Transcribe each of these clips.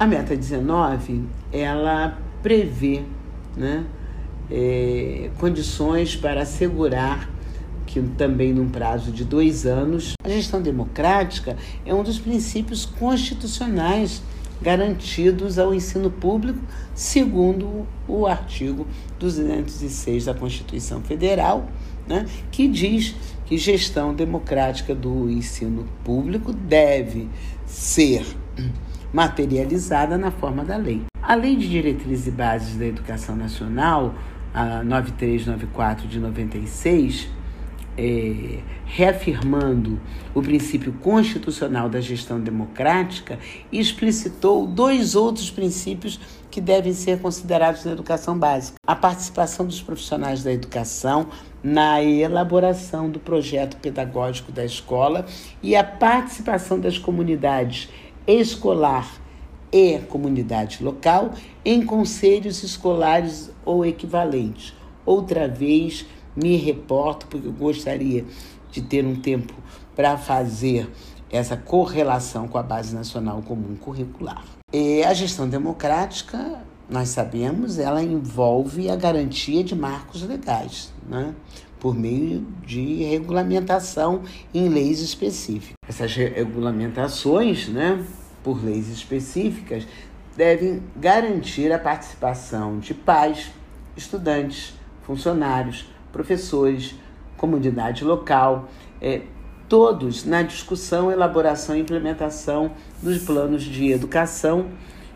A meta 19, ela prevê né, é, condições para assegurar que também num prazo de dois anos, a gestão democrática é um dos princípios constitucionais garantidos ao ensino público, segundo o artigo 206 da Constituição Federal, né, que diz que gestão democrática do ensino público deve ser materializada na forma da lei. A Lei de Diretrizes e Bases da Educação Nacional, a 9394 de 96, é, reafirmando o princípio constitucional da gestão democrática, explicitou dois outros princípios que devem ser considerados na educação básica: a participação dos profissionais da educação na elaboração do projeto pedagógico da escola e a participação das comunidades escolar e comunidade local em conselhos escolares ou equivalentes. Outra vez, me reporto, porque eu gostaria de ter um tempo para fazer essa correlação com a Base Nacional Comum Curricular. E a gestão democrática, nós sabemos, ela envolve a garantia de marcos legais, né? por meio de regulamentação em leis específicas. Essas regulamentações, né, por leis específicas, devem garantir a participação de pais, estudantes, funcionários, professores, comunidade local, é, todos na discussão, elaboração e implementação dos planos de educação,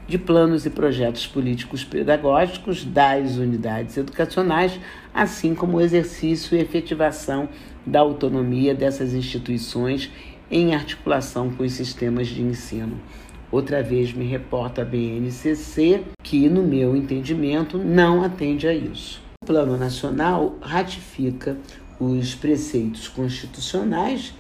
de planos e projetos políticos pedagógicos das unidades educacionais, assim como o exercício e efetivação da autonomia dessas instituições em articulação com os sistemas de ensino. Outra vez me reporta a BNCC que, no meu entendimento, não atende a isso. O Plano Nacional ratifica os preceitos constitucionais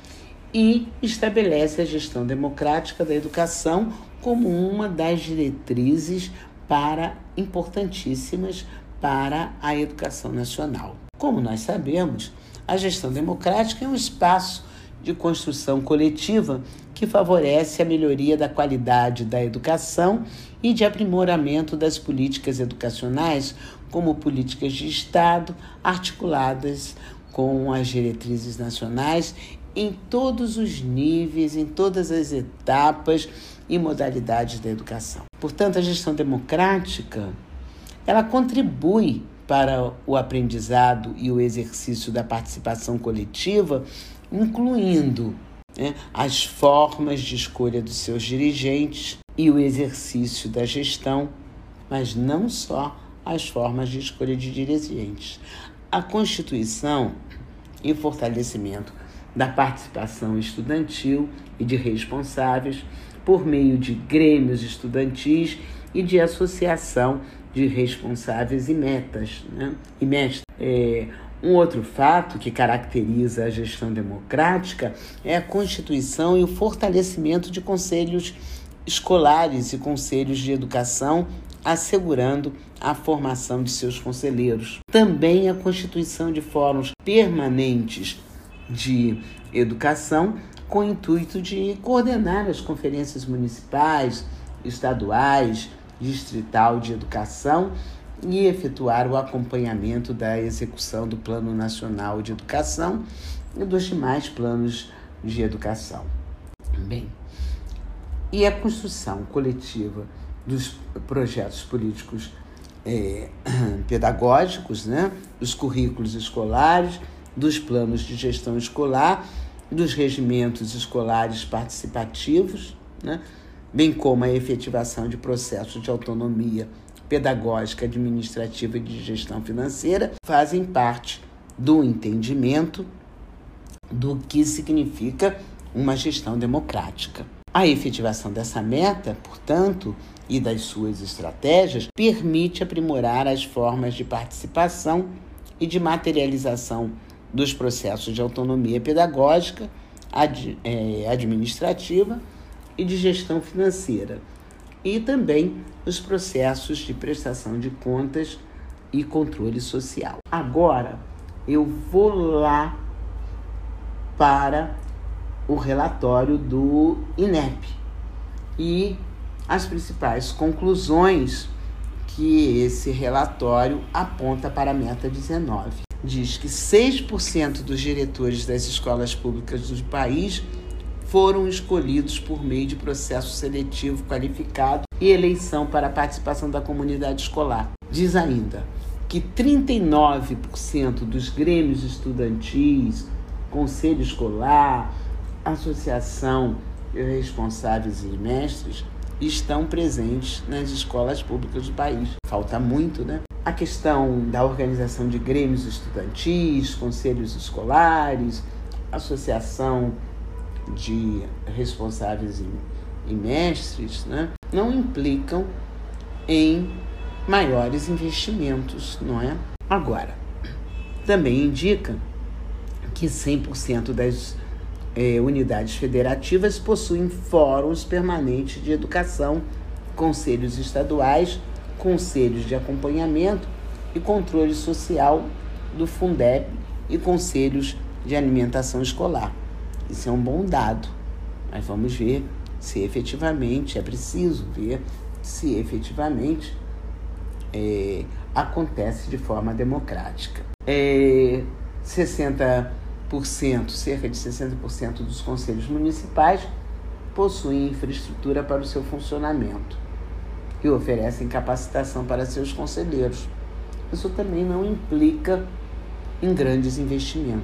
e estabelece a gestão democrática da educação como uma das diretrizes para importantíssimas para a educação nacional. Como nós sabemos, a gestão democrática é um espaço de construção coletiva que favorece a melhoria da qualidade da educação e de aprimoramento das políticas educacionais, como políticas de Estado articuladas com as diretrizes nacionais em todos os níveis, em todas as etapas e modalidades da educação. Portanto, a gestão democrática, ela contribui para o aprendizado e o exercício da participação coletiva, incluindo né, as formas de escolha dos seus dirigentes e o exercício da gestão, mas não só as formas de escolha de dirigentes. A Constituição e o fortalecimento da participação estudantil e de responsáveis por meio de grêmios estudantis e de associação de responsáveis e metas. Né? E mestres, é, um outro fato que caracteriza a gestão democrática é a constituição e o fortalecimento de conselhos escolares e conselhos de educação, assegurando a formação de seus conselheiros. Também a constituição de fóruns permanentes de educação, com o intuito de coordenar as conferências municipais, estaduais, distrital de educação e efetuar o acompanhamento da execução do Plano Nacional de Educação e dos demais planos de educação. Bem, e a construção coletiva dos projetos políticos é, pedagógicos, né, dos currículos escolares, dos planos de gestão escolar, dos regimentos escolares participativos, né, bem como a efetivação de processos de autonomia pedagógica, administrativa e de gestão financeira fazem parte do entendimento do que significa uma gestão democrática. A efetivação dessa meta, portanto, e das suas estratégias, permite aprimorar as formas de participação e de materialização dos processos de autonomia pedagógica, ad, é, administrativa e de gestão financeira e também os processos de prestação de contas e controle social. Agora eu vou lá para o relatório do INEP e as principais conclusões que esse relatório aponta para a meta 19. Diz que 6% dos diretores das escolas públicas do país foram escolhidos por meio de processo seletivo qualificado e eleição para a participação da comunidade escolar. Diz ainda que 39% dos grêmios estudantis, conselho escolar, associação responsáveis e mestres estão presentes nas escolas públicas do país. Falta muito, né? A questão da organização de grêmios estudantis, conselhos escolares, associação de responsáveis e, e mestres, né? Não implicam em maiores investimentos, não é? Agora, também indica que 100% das eh, unidades federativas possuem fóruns permanentes de educação, conselhos estaduais, conselhos de acompanhamento e controle social do Fundeb e conselhos de alimentação escolar. Isso é um bom dado, mas vamos ver se efetivamente é preciso ver se efetivamente é, acontece de forma democrática. É, 60%, cerca de 60% dos conselhos municipais possuem infraestrutura para o seu funcionamento e oferecem capacitação para seus conselheiros. Isso também não implica em grandes investimentos.